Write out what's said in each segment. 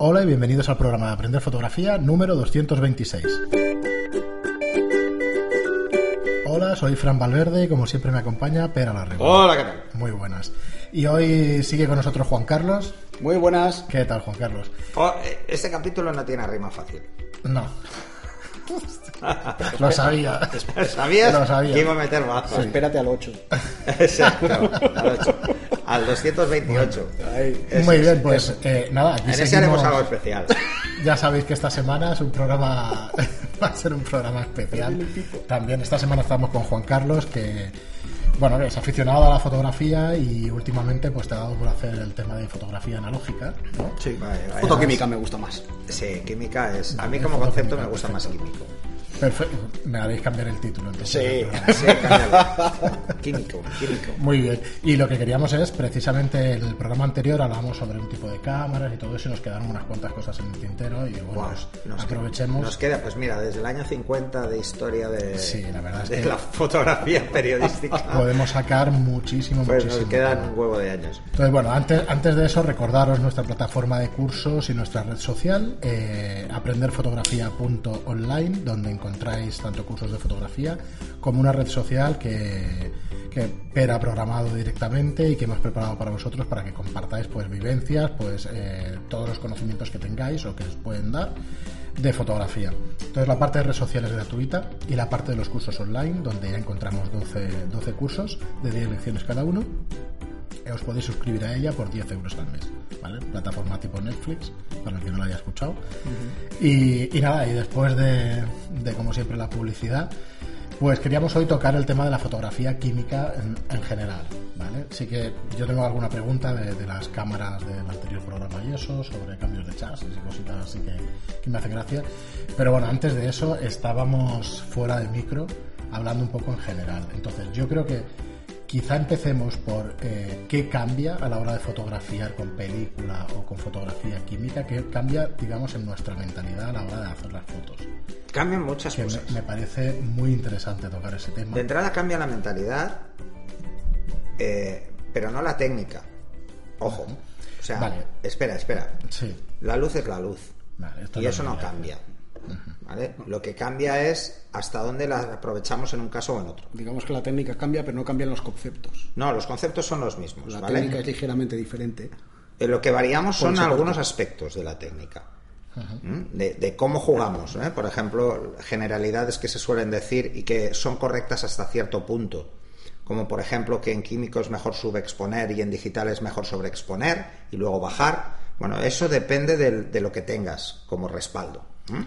Hola y bienvenidos al programa de Aprender Fotografía número 226. Hola, soy Fran Valverde y como siempre me acompaña Pera la Hola, ¿qué tal? Muy buenas. Y hoy sigue con nosotros Juan Carlos. Muy buenas. ¿Qué tal, Juan Carlos? Oh, eh, este capítulo no tiene rima fácil. No. Lo sabía. ¿Sabías? Lo sabía. que iba a meter bajo? Espérate al 8. Exacto. Al, ocho. Al 228. Ahí. Eso Muy es, bien, pues eh, nada, aquí En ese haremos algo especial. Ya sabéis que esta semana es un programa, va a ser un programa especial. También esta semana estamos con Juan Carlos, que bueno, es aficionado a la fotografía y últimamente pues te ha dado por hacer el tema de fotografía analógica, ¿no? Sí. Vale, vale. Fotoquímica me gusta más. Sí, química es. A mí como concepto me gusta más químico. Perfecto. Me haréis cambiar el título entonces. Sí. Sí. Químico, químico. Muy bien. Y lo que queríamos es, precisamente en el programa anterior hablamos sobre un tipo de cámaras y todo eso y nos quedaron unas cuantas cosas en el tintero y bueno, pues nos- aprovechemos. Nos queda, pues mira, desde el año 50 de historia de, Sí, la verdad es de que- la fotografía periodística. Podemos sacar muchísimo, Pues muchísimo. nos quedan un huevo de años. Entonces, bueno, antes, antes de eso, recordaros nuestra plataforma de cursos y nuestra red social, eh, aprenderfotografía.online, donde encontráis tanto cursos de fotografía como una red social que, que Per ha programado directamente y que hemos preparado para vosotros para que compartáis pues vivencias, pues eh, todos los conocimientos que tengáis o que os pueden dar de fotografía. Entonces la parte de redes sociales es gratuita y la parte de los cursos online, donde ya encontramos 12, 12 cursos de 10 lecciones cada uno os podéis suscribir a ella por 10 euros al mes, ¿vale? Plataforma tipo Netflix, para el que no la haya escuchado. y, y nada, y después de, de, como siempre, la publicidad, pues queríamos hoy tocar el tema de la fotografía química en, en general, ¿vale? Sí que yo tengo alguna pregunta de, de las cámaras del anterior programa y eso, sobre cambios de chasis y cositas así que, que me hace gracia. Pero bueno, antes de eso estábamos fuera de micro hablando un poco en general. Entonces yo creo que Quizá empecemos por eh, qué cambia a la hora de fotografiar con película o con fotografía química, qué cambia, digamos, en nuestra mentalidad a la hora de hacer las fotos. Cambian muchas Que cosas. me parece muy interesante tocar ese tema. De entrada cambia la mentalidad, eh, pero no la técnica. Ojo. O sea, Vale. espera, espera. Sí, La luz es la luz. Vale, esto y es eso no cambia. ¿Vale? Lo que cambia es hasta dónde la aprovechamos en un caso o en otro. Digamos que la técnica cambia, pero no cambian los conceptos. No, los conceptos son los mismos. La ¿vale? técnica es ligeramente diferente. Eh, Lo que variamos son algunos aspectos de la técnica. De, de cómo jugamos. ¿eh? Por ejemplo, generalidades que se suelen decir y que son correctas hasta cierto punto. Como por ejemplo que en químico es mejor subexponer y en digital es mejor sobreexponer y luego bajar. Bueno, eso depende del- de, lo que tengas como respaldo. ¿Mm?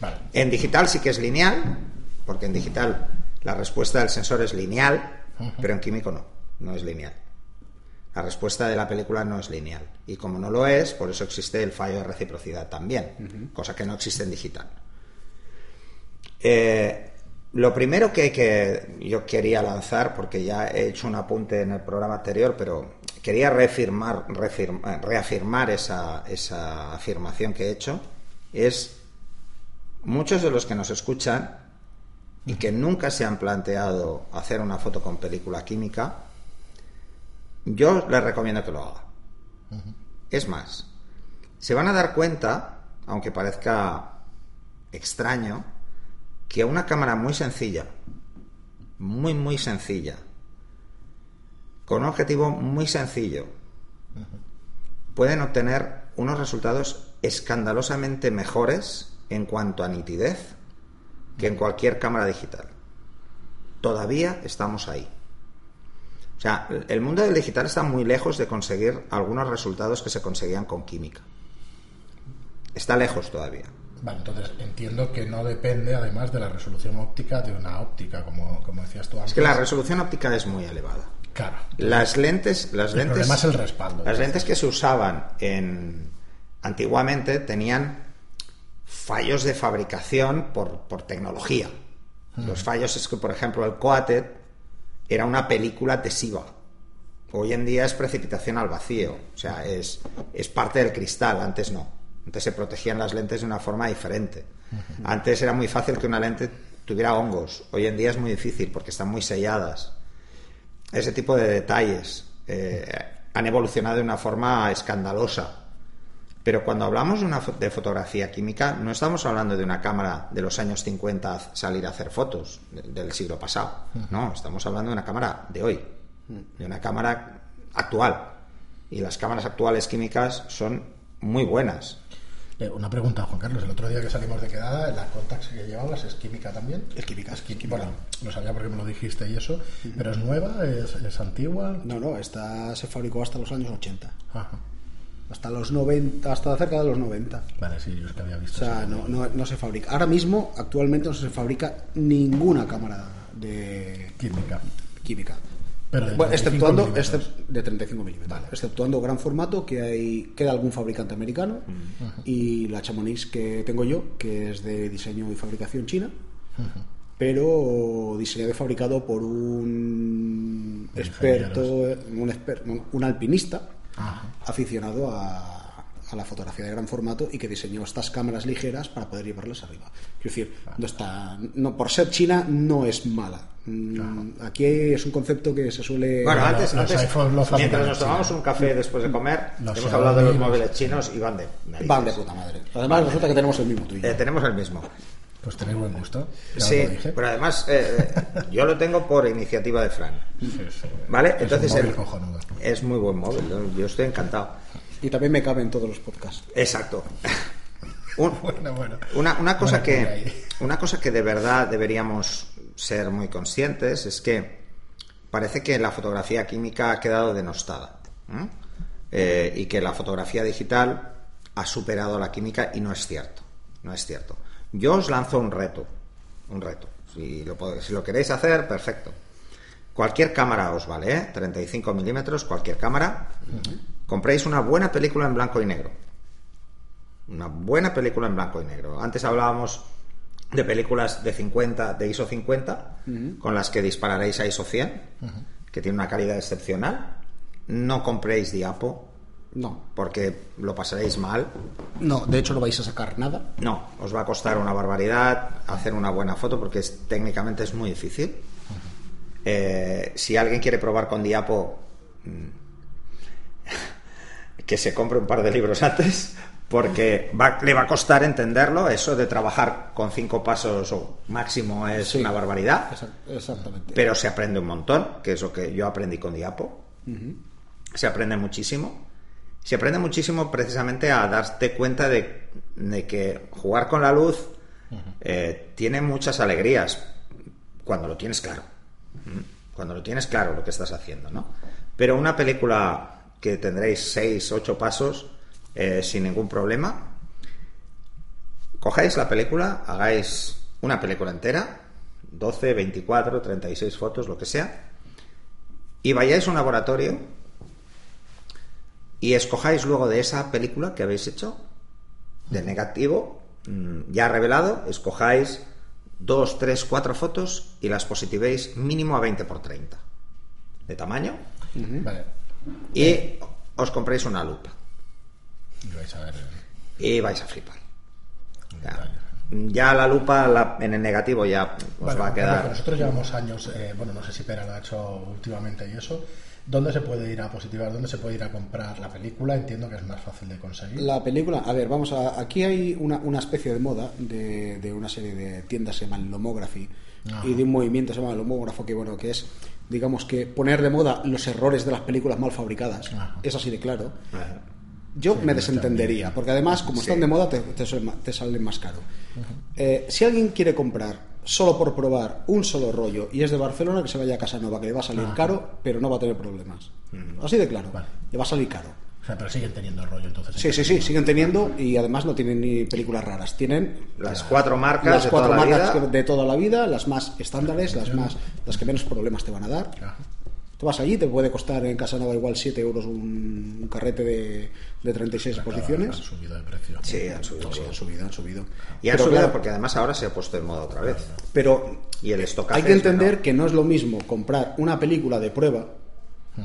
Vale. En digital sí que es lineal, porque en digital la respuesta del sensor es lineal, pero en químico no, no es lineal. La respuesta de la película no es lineal. Y como no lo es, por eso existe el fallo de reciprocidad también, cosa que no existe en digital. Eh, lo primero que, que yo quería lanzar, porque ya he hecho un apunte en el programa anterior, pero quería reafirmar, reafirma- reafirmar esa, esa afirmación que he hecho, es muchos de los que nos escuchan y que nunca se han planteado hacer una foto con película química, yo les recomiendo que lo haga. Es más, se van a dar cuenta, aunque parezca extraño, que una cámara muy sencilla, muy, muy sencilla, con un objetivo muy sencillo, pueden obtener unos resultados escandalosamente mejores en cuanto a nitidez que en cualquier cámara digital. Todavía estamos ahí. O sea, el mundo del digital está muy lejos de conseguir algunos resultados que se conseguían con química. Está lejos todavía. Vale, entonces entiendo que no depende además de la resolución óptica de una óptica, como, como decías tú antes. Es que la resolución óptica es muy elevada. Claro. Las lentes, las El lentes, problema es el respaldo. las lentes que se usaban en antiguamente tenían fallos de fabricación por, por tecnología. Los fallos es que, por ejemplo, el coated era una película adhesiva. Hoy en día es precipitación al vacío, o sea, es, es parte del cristal, antes no. Antes se protegían las lentes de una forma diferente. Antes era muy fácil que una lente tuviera hongos, hoy en día es muy difícil porque están muy selladas. Ese tipo de detalles eh, han evolucionado de una forma escandalosa. Pero cuando hablamos de, una fo- de fotografía química, no estamos hablando de una cámara de los años 50 a salir a hacer fotos de- del siglo pasado. No, estamos hablando de una cámara de hoy, de una cámara actual. Y las cámaras actuales químicas son muy buenas. Eh, Una pregunta, Juan Carlos. El otro día que salimos de quedada, la Contax que llevabas es química también. Es química, Es química. Bueno, lo sabía porque me lo dijiste y eso. Pero es nueva, es, es antigua. No, no, esta se fabricó hasta los años 80. Ajá. Hasta los 90, hasta cerca de los 90. Vale, sí, yo es que había O visto. sea, eso. no, no, no se fabrica. Ahora mismo, actualmente, no se fabrica ninguna cámara de Química. química. Pero de Bueno, 35 exceptuando milímetros. excep- de 35 milímetros. Exceptuando gran formato, que hay queda algún fabricante americano, y la Chamonix que tengo yo, que es de diseño y fabricación china, pero diseñado y fabricado por un experto, un, exper- un alpinista Ajá. aficionado a, a la fotografía de gran formato y que diseñó estas cámaras ligeras para poder llevarlas arriba. Quiero decir, no está, no, por ser china no es mala. Mm, Aquí es un concepto que se suele... Bueno, antes, los antes, iPhones los fabrican mientras en nos tomamos un café después de comer, Los hemos hablado de los móviles chinos y van de narices. Van de puta madre. Además, resulta que tenemos el mismo tuyo. Eh, tenemos el mismo. Pues tenéis buen gusto. Ya Sí, pero además eh, eh, yo lo tengo por iniciativa de Fran. Sí, sí. ¿Vale? Es Entonces un móvil el- cojonudo. es muy buen móvil, yo- yo estoy encantado. Y también me cabe en todos los podcasts. Exacto. Un- Bueno, bueno. una, una cosa Buena que ahí. una cosa que de verdad deberíamos ser muy conscientes es que parece que la fotografía química ha quedado denostada ¿eh? Eh, y que la fotografía digital ha superado a la química y no es cierto no es cierto yo os lanzo un reto un reto. Si lo, pod- si lo queréis hacer perfecto. Cualquier cámara os vale ¿eh? 35 milímetros cualquier cámara. Compréis una buena película en blanco y negro. Una buena película en blanco y negro. Antes hablábamos de películas de 50, de ISO 50, con las que dispararéis a ISO 100, que tiene una calidad excepcional. No compréis diapo, No, porque lo pasaréis mal. no, de hecho no vais a sacar nada. No, os va a costar una barbaridad hacer una buena foto, porque es, técnicamente es muy difícil. Eh, si alguien quiere probar con diapo, mm, que se compre un par de libros antes, porque va- le va a costar entenderlo. Eso de trabajar con cinco pasos o máximo es Sí. una barbaridad, Exact- Exactamente. pero se aprende un montón, que es lo que yo aprendí con diapo. Se aprende muchísimo. Se aprende muchísimo precisamente a darte cuenta de, de que jugar con la luz eh, tiene muchas alegrías cuando lo tienes claro. Cuando lo tienes claro lo que estás haciendo, ¿no? Pero una película que tendréis seis, ocho pasos eh, sin ningún problema, cojáis la película, hagáis una película entera, 12, 24, 36 fotos, lo que sea, y vayáis a un laboratorio y escojáis luego de esa película que habéis hecho, de negativo, mm, ya revelado, escojáis dos, tres, cuatro fotos y las positivéis mínimo a 20 por 30 de tamaño Vale. y os compréis una lupa Y vais a ver. y vais a flipar. Ya, ya la lupa la- en el negativo ya os Bueno, va a quedar. Nosotros llevamos años, eh, bueno, no sé si Pera lo ha hecho últimamente y eso. ¿Dónde se puede ir a positivar? ¿Dónde se puede ir a comprar la película? Entiendo que es más fácil de conseguir. La película, a ver, vamos a. Aquí hay una, una especie de moda de, de una serie de tiendas que se llaman Lomography Ajá. y de un movimiento que se llama Lomógrafo, que bueno, que es, digamos que poner de moda los errores de las películas mal fabricadas. Ajá. Es así de claro. Ajá. Yo Sí, me desentendería, porque además, como están de moda, te, te salen ma- te salen más caro. Eh, si alguien quiere comprar solo por probar un solo rollo y es de Barcelona, que se vaya a Casanova, que le va a salir Ajá. caro, pero no va a tener problemas. Así de claro, Vale. le va a salir caro. O sea, pero siguen teniendo rollo entonces. Sí, sí, sí, siguen teniendo y además no tienen ni películas raras. Tienen Las cuatro marcas las la vida. de toda la vida, las más estándares, las más las que menos problemas te van a dar. Ajá. Tú vas allí, te puede costar en Casanova igual 7 euros un, un carrete de, de 36 Claro, posiciones. Han subido de precio. Sí, han subido. Sí, han subido, han subido. Y han Pero, subido claro, porque además ahora se ha puesto en moda otra vez. pero Y el hay que entender que no es lo mismo comprar una película de prueba,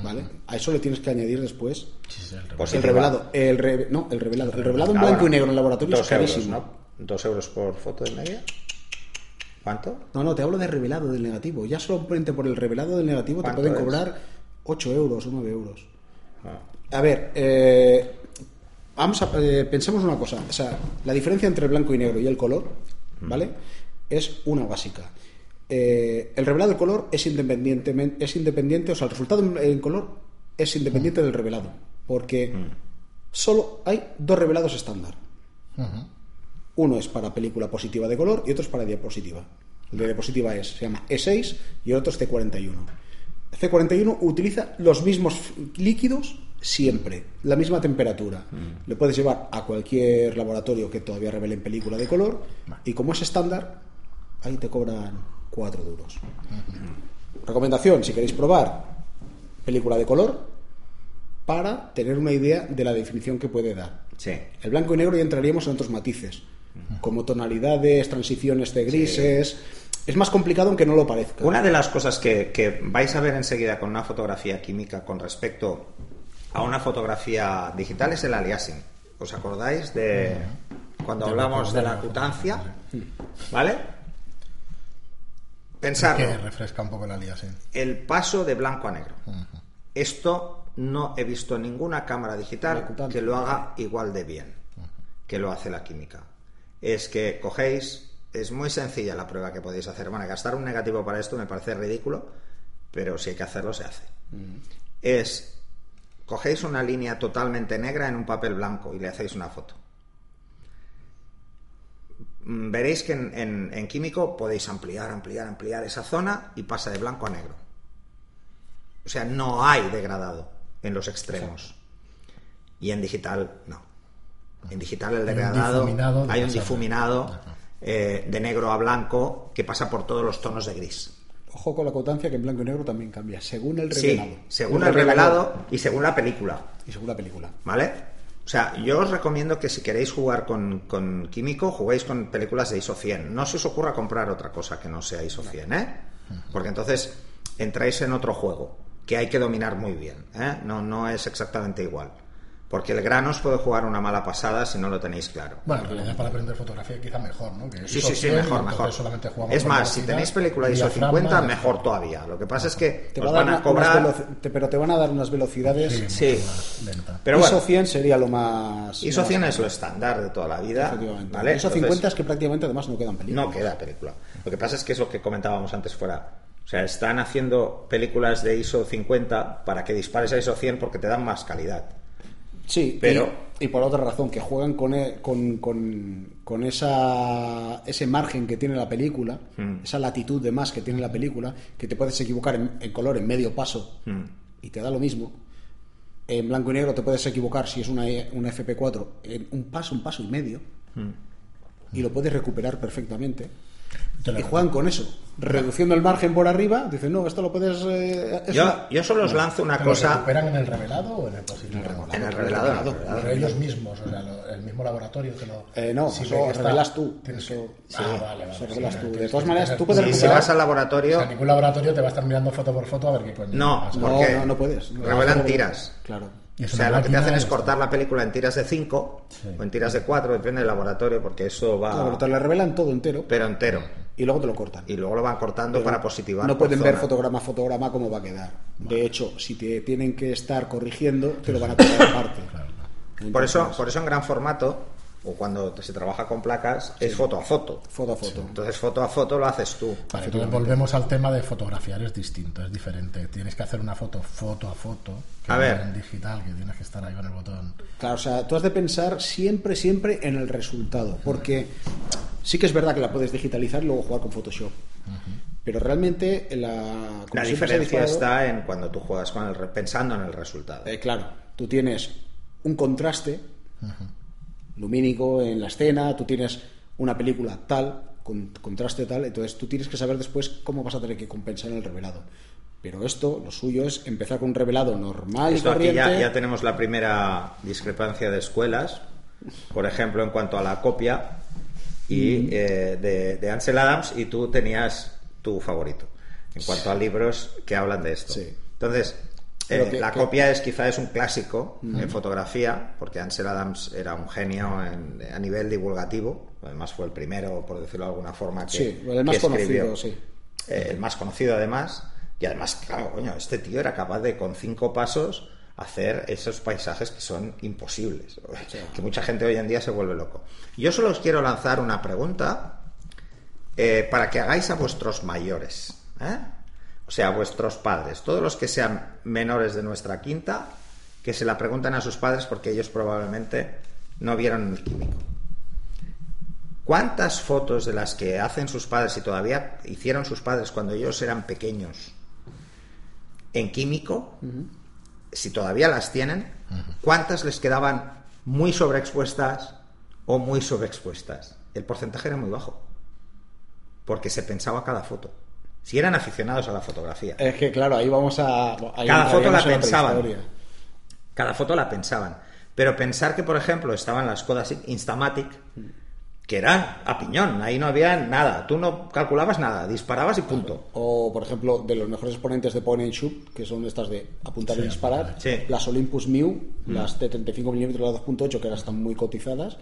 ¿vale? A eso le tienes que añadir después Sí, sí, el Pues revelado. El re- no, el revelado. El revelado en blanco y negro en el laboratorio Dos es euros, carísimo. ¿no? Dos euros por foto de media. ¿Cuánto? No, no, te hablo de revelado del negativo. Ya solamente por el revelado del negativo te ¿Cuánto pueden es? cobrar 8 euros o 9 euros. Ah. A ver, eh, vamos a eh, pensemos una cosa, o sea, la diferencia entre el blanco y negro y el color, ¿vale? Es una básica. Eh, el revelado de color es independientemente, es independiente, o sea, el resultado en, en color es independiente del revelado, porque solo hay dos revelados estándar. Uno es para película positiva de color y otro es para diapositiva. El de diapositiva es, se llama E6 y el otro es C41. C41 utiliza los mismos líquidos siempre, la misma temperatura. Le puedes llevar a cualquier laboratorio que todavía revele en película de color y como es estándar, ahí te cobran 4 duros. Recomendación, si queréis probar película de color, para tener una idea de la definición que puede dar. Sí. El blanco y negro ya entraríamos en otros matices, como tonalidades, transiciones de grises. Es más complicado aunque no lo parezca. Una de las cosas que, que vais a ver enseguida con una fotografía química con respecto a una fotografía digital es el aliasing. ¿Os acordáis de cuando hablamos de la acutancia? ¿Vale? Pensarlo. Que refresca un poco la lía, sí. El paso de blanco a negro. Esto no he visto ninguna cámara digital que lo haga igual de bien que lo hace la química. Es que cogéis, es muy sencilla la prueba que podéis hacer. Bueno, gastar un negativo para esto me parece ridículo, pero si hay que hacerlo, se hace. Es, cogéis una línea totalmente negra en un papel blanco y le hacéis una foto. Mm, Veréis que en, en- en químico podéis ampliar, ampliar, ampliar esa zona y pasa de blanco a negro. O sea, no hay degradado en los extremos. Y en digital, no. En digital el un degradado, difuminado hay un difuminado eh, de negro a blanco que pasa por todos los tonos de gris. Ojo con la acotancia que en blanco y negro también cambia, según el revelado. Sí, según el revelado y según la película. Y según la película. ¿Vale? O sea, yo os recomiendo que si queréis jugar con, con químico, juguéis con películas de ISO 100. No se os ocurra comprar otra cosa que no sea ISO 100, ¿eh? Porque entonces entráis en otro juego que hay que dominar muy bien, ¿eh? No, no es exactamente igual. Porque el grano os puede jugar una mala pasada si no lo tenéis claro. Bueno, en realidad para aprender fotografía quizá mejor, ¿no? Que Sí, ISO sí, sí, 100, mejor, mejor. Es más, si tenéis película de ISO diafragma, 50, y- mejor todavía. Lo que pasa es que Te os va van a cobrar... te- pero te van a dar unas velocidades. Sí, Sí. lenta. Pero ISO bueno, 100 sería lo más. ISO más- 100 es lo estándar de toda la vida. Efectivamente. ¿vale? ISO Entonces, 50 es que prácticamente además no quedan películas. No queda película. Lo que pasa es que es lo que comentábamos antes fuera. O sea, están haciendo películas de ISO 50 para que dispares a ISO 100 porque te dan más calidad. Sí, Pero- y, y por otra razón, que juegan con, e- con, con, con esa, ese margen que tiene la película, Mm. esa latitud de más que tiene la película, que te puedes equivocar en, en color en medio paso Mm. y te da lo mismo. En blanco y negro te puedes equivocar si es una, una FP4 en un paso, un paso y medio, Mm. y lo puedes recuperar perfectamente. Te lo- Y juegan con eso, reduciendo el margen por arriba, dicen, no, esto lo puedes... eh, Yo, una- yo solo os lanzo una ¿Te lo cosa recuperan en el revelado o en el en el revelado. en el revelado. Pero ellos mismos, o sea, lo- el mismo laboratorio que lo. Eh, no, si eso revelas tú. tienes Eso- que- sí, ah, vale, vale. eso revelas sí, tú. De todas maneras, tú puedes Si, si recuperar- vas al O laboratorio, sea, ningún laboratorio te va a estar mirando foto por foto a ver qué coño. No. No, no, no puedes. No, revelan tiras. Claro. O sea, lo que te hacen es cortar la película en tiras de 5 Sí. o en tiras de 4, depende del laboratorio, porque eso va. Claro, te lo revelan todo entero Pero entero. y luego te lo cortan. Y luego lo van cortando para positivar. No pueden ver fotograma a fotograma cómo va a quedar. De hecho, si te tienen que estar corrigiendo, te lo van a cortar aparte. Por eso, por eso en gran formato, o cuando se trabaja con placas, es foto a foto. Foto a foto. Entonces foto a foto lo haces tú. Vale, entonces volvemos al tema de fotografiar, es distinto, es diferente. Tienes que hacer una foto foto a foto, que A no ver. en digital, que tienes que estar ahí con el botón. Claro, o sea, tú has de pensar siempre, siempre en el resultado. Porque sí que es verdad que la puedes digitalizar y luego jugar con Photoshop. Pero realmente la, La diferencia está en cuando tú juegas con el pensando en el resultado. Eh, claro, tú tienes un contraste lumínico en la escena, tú tienes una película tal, con contraste tal, entonces tú tienes que saber después cómo vas a tener que compensar en el revelado. Pero esto, lo suyo es empezar con un revelado normal y Esto aquí corriente. ya, ya tenemos la primera discrepancia de escuelas, por ejemplo, en cuanto a la copia y eh, de, de Ansel Adams, y tú tenías tu favorito. En cuanto a libros que hablan de esto. Sí. Entonces, eh, que- la que- copia es quizá es un clásico en fotografía, porque Ansel Adams era un genio en- a nivel divulgativo. Además fue el primero, por decirlo de alguna forma, que, Sí, el más que escribió. conocido, sí. Eh, el más conocido además. Y además, claro, coño, este tío era capaz de con cinco pasos hacer esos paisajes que son imposibles, que mucha gente hoy en día se vuelve loco. Yo solo os quiero lanzar una pregunta eh, para que hagáis a vuestros mayores, ¿eh? O sea, vuestros padres, todos los que sean menores de nuestra quinta, que se la pregunten a sus padres porque ellos probablemente no vieron el químico. ¿Cuántas fotos de las que hacen sus padres y todavía hicieron sus padres cuando ellos eran pequeños en químico, si todavía las tienen, cuántas les quedaban muy sobreexpuestas o muy sobreexpuestas? El porcentaje era muy bajo, porque se pensaba cada foto. Si eran aficionados a la fotografía. Es que claro, ahí vamos a... ahí Cada foto la pensaban. Cada foto la pensaban. Pero pensar que, por ejemplo, estaban las Kodak Instamatic, que eran a piñón, ahí no había nada. Tú no calculabas nada, disparabas y punto. O, por ejemplo, de los mejores exponentes de point and shoot, que son estas de apuntar y disparar, Sí. las Olympus Mew, las de 35 mm, las 2.8, que ahora están muy cotizadas,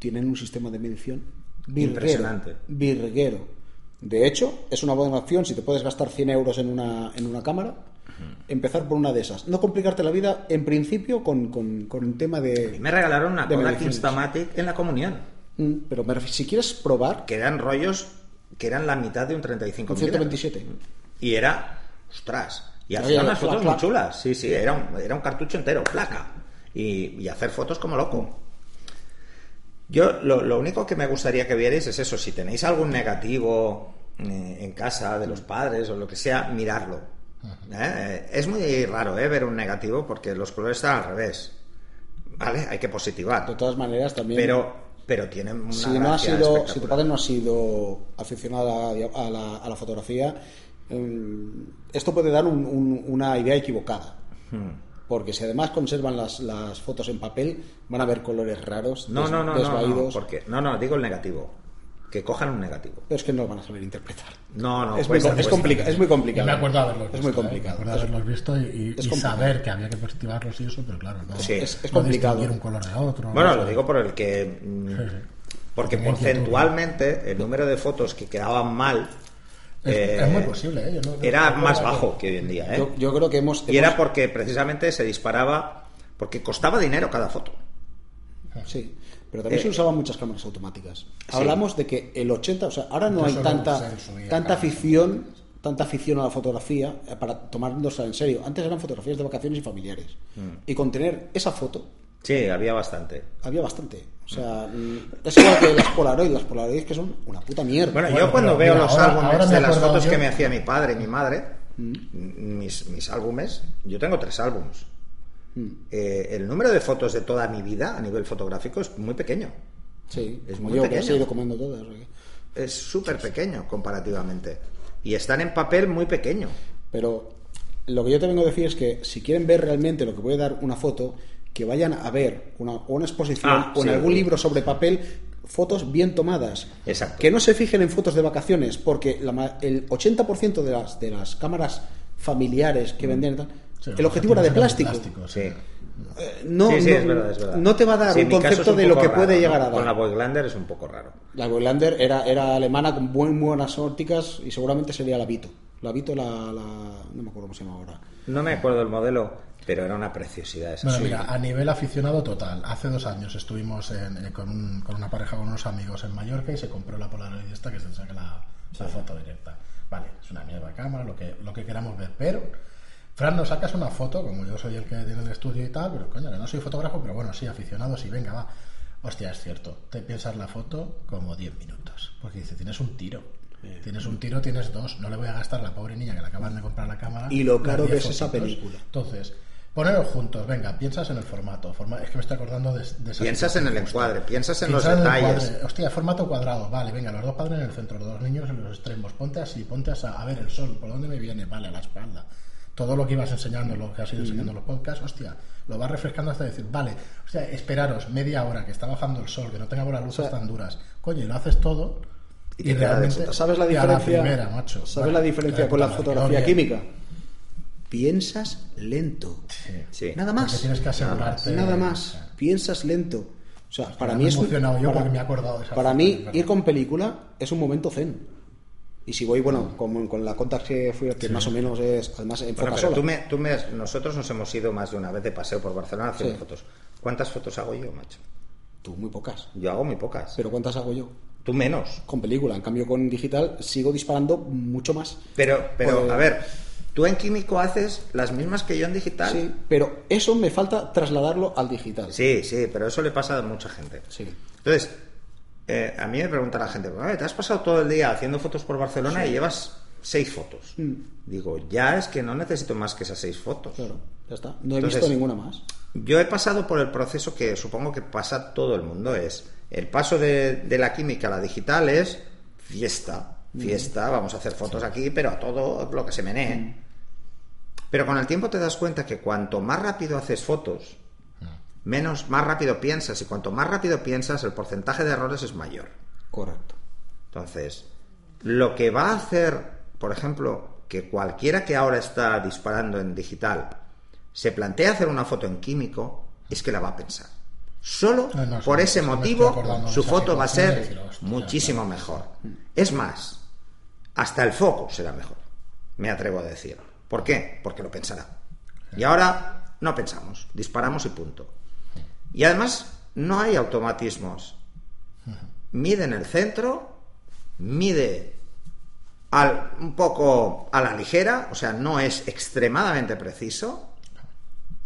tienen un sistema de medición virguero. Impresionante. Virguero. De hecho, es una buena opción si te puedes gastar 100 euros en una, en una cámara, empezar por una de esas. No complicarte la vida, en principio, con, con, con un tema A mí de... me regalaron una Kodak. Instamatic en la comunión, Mm, Pero me refiero, si quieres probar, que eran rollos que eran la mitad de un 35 con milímetros. 127. Y era, ostras, y hacían unas fotos muy chulas. Sí, sí, era un, era un cartucho entero, placa. Y, y hacer fotos como loco. Yo lo, lo único que me gustaría que vierais es eso, si tenéis algún negativo eh, en casa de los padres o lo que sea, mirarlo. ¿Eh? Es muy raro ¿eh? ver un negativo porque los colores están al revés. ¿Vale? Hay que positivar. De todas maneras, también... Pero, pero tienen una si no ha gracia sido si tu padre no ha sido aficionado a la, a la- a la fotografía em, esto puede dar un- un- una idea equivocada Hmm. Porque si además conservan las, las fotos en papel van a ver colores raros No, des- no, no, no, no, desvaídos porque, no, no, digo el negativo. Que cojan un negativo. pero es que no lo van a saber interpretar No, no, es, puede muy, ser, com- es, complica- es muy Yo complicado me acuerdo de haberlos es visto. muy ¿eh? complicado Me acuerdo haberlos visto y, y- es y complicado. saber que había que positivarlos y eso, pero claro, no, Sí. Es- es no complicado. un color de otro. Bueno, no lo digo por el que. mm, Sí, sí. Porque porcentualmente el número de fotos que quedaban mal Es, eh, es muy posible, ¿eh? Yo no- era no más bajo que- hoy en día. ¿eh? yo, yo creo que hemos, Y era porque precisamente se disparaba. Porque costaba dinero cada foto. Sí, pero también Eh, se usaban muchas cámaras automáticas. Hablamos de que el 80, o sea, ahora no hay tanta, tanta afición, tanta afición a la fotografía eh, para tomarnos en serio. Antes eran fotografías de vacaciones y familiares. Mm. Y con tener esa foto Sí, había bastante. había bastante. O sea, mm, es igual que las Polaroid, las Polaroid que son una puta mierda. Bueno, Bueno, yo cuando veo mira, los ahora- álbumes ahora de las fotos yo- que me hacía mi padre y mi madre, mis, mis álbumes, yo tengo tres álbumes. Eh, el número de fotos de toda mi vida a nivel fotográfico es muy pequeño. sí, es muy yo que pequeño. las he ido comiendo todas. que- Es súper pequeño comparativamente. Y están en papel muy pequeño. Pero lo que yo te vengo a decir es que si quieren ver realmente lo que puede dar una foto, que vayan a ver una, exposición Ah, o en sí. algún libro sobre papel fotos bien tomadas. Exacto. Que no se fijen en fotos de vacaciones, porque la ma- el 80% de las, de las cámaras familiares que vendían tal, Sí, el objetivo era de plástico. Sí. Eh, No, sí, sí, no, es verdad, es verdad. no te va a dar Sí, un concepto un de lo que raro, puede ¿no? llegar a Con la dar. Voigtlander es un poco raro. La Voigtlander era, era alemana con buen, muy buenas ópticas y seguramente sería la Vito. La Vito, la, la- no me acuerdo cómo se llama ahora. No me acuerdo el modelo, pero era una preciosidad esa. Bueno, Sí. mira, a nivel aficionado total, hace dos años estuvimos en- eh, con, un- con una pareja, con unos amigos en Mallorca y se compró la Polaroid esta que se saca la, la foto directa. Vale, es una mierda cámara, lo que, lo que queramos ver, pero Fran, nos sacas una foto, como yo soy el que tiene el estudio y tal, pero coño, que no soy fotógrafo, pero bueno, sí, aficionado, sí, venga, va. Hostia, es cierto, te piensas la foto como 10 minutos, porque dice, tienes un tiro. Tienes un tiro, tienes dos. No le voy a gastar a la pobre niña que le acaban de comprar la cámara. Y lo caro que 10 es esa película. Entonces, poneros juntos, venga, piensas en el formato. forma- es que me estoy acordando de, de esa Piensas en el encuadre, piensas en los detalles. Hostia, formato cuadrado. Vale, venga, los dos padres en el centro, los dos niños en los extremos. Ponte así, ponte así. A ver, el sol, ¿por dónde me viene? Vale, a la espalda. Todo lo que ibas enseñando, lo que has ido enseñando en los podcasts, hostia, lo vas refrescando hasta decir, vale, hostia, esperaros media hora que está bajando el sol, que no tengamos las luces O sea, tan duras. Coño, y lo haces todo. Y realmente. ¿Sabes la diferencia? primera, macho. ¿Sabes Vale, la diferencia con la fotografía química? Piensas lento. Sí. Sí. Nada Porque más. tienes que asegurarte. Nada más. Piensas lento. O sea, para me mí es un- emocionado yo para, porque me he acordado de esa para mí ir con película es un momento zen. Y si voy, bueno, con, con la Contax que fui, que más o menos es, además enfoca Bueno, pero tú me, tú me has- nosotros nos hemos ido más de una vez de paseo por Barcelona haciendo Sí. fotos. ¿Cuántas fotos hago yo, macho? Tú, muy pocas. Yo hago muy pocas. Pero ¿cuántas hago yo? Tú menos. Con película. En cambio, con digital sigo disparando mucho más. Pero, pero Pues- a ver, tú en químico haces las mismas que yo en digital. Sí, pero eso me falta trasladarlo al digital. sí, sí, pero eso le pasa a mucha gente. Sí. Entonces, eh, a mí me pregunta la gente, "Oye, ¿te has pasado todo el día haciendo fotos por Barcelona y llevas seis fotos? Mm. Digo, ya es que no necesito más que esas seis fotos. Claro, ya está. No he Entonces- visto ninguna más. Yo he pasado por el proceso que supongo que pasa todo el mundo, es el paso de, de la química a la digital es fiesta, fiesta, vamos a hacer fotos aquí, pero a todo lo que se menee. Pero con el tiempo te das cuenta que cuanto más rápido haces fotos, menos, más rápido piensas, y cuanto más rápido piensas, el porcentaje de errores es mayor. Correcto. Entonces, lo que va a hacer, por ejemplo, que cualquiera que ahora está disparando en digital se plantea hacer una foto en químico, es que la va a pensar. Solo No, no, por sí, ese sí motivo, su foto va a ser muchísimo mejor. Es más, hasta el foco será mejor, me atrevo a decir. ¿Por qué? Porque lo pensará. Y ahora no pensamos, disparamos y punto. Y además, no hay automatismos. Mide en el centro, mide un poco a la ligera, o sea, no es extremadamente preciso.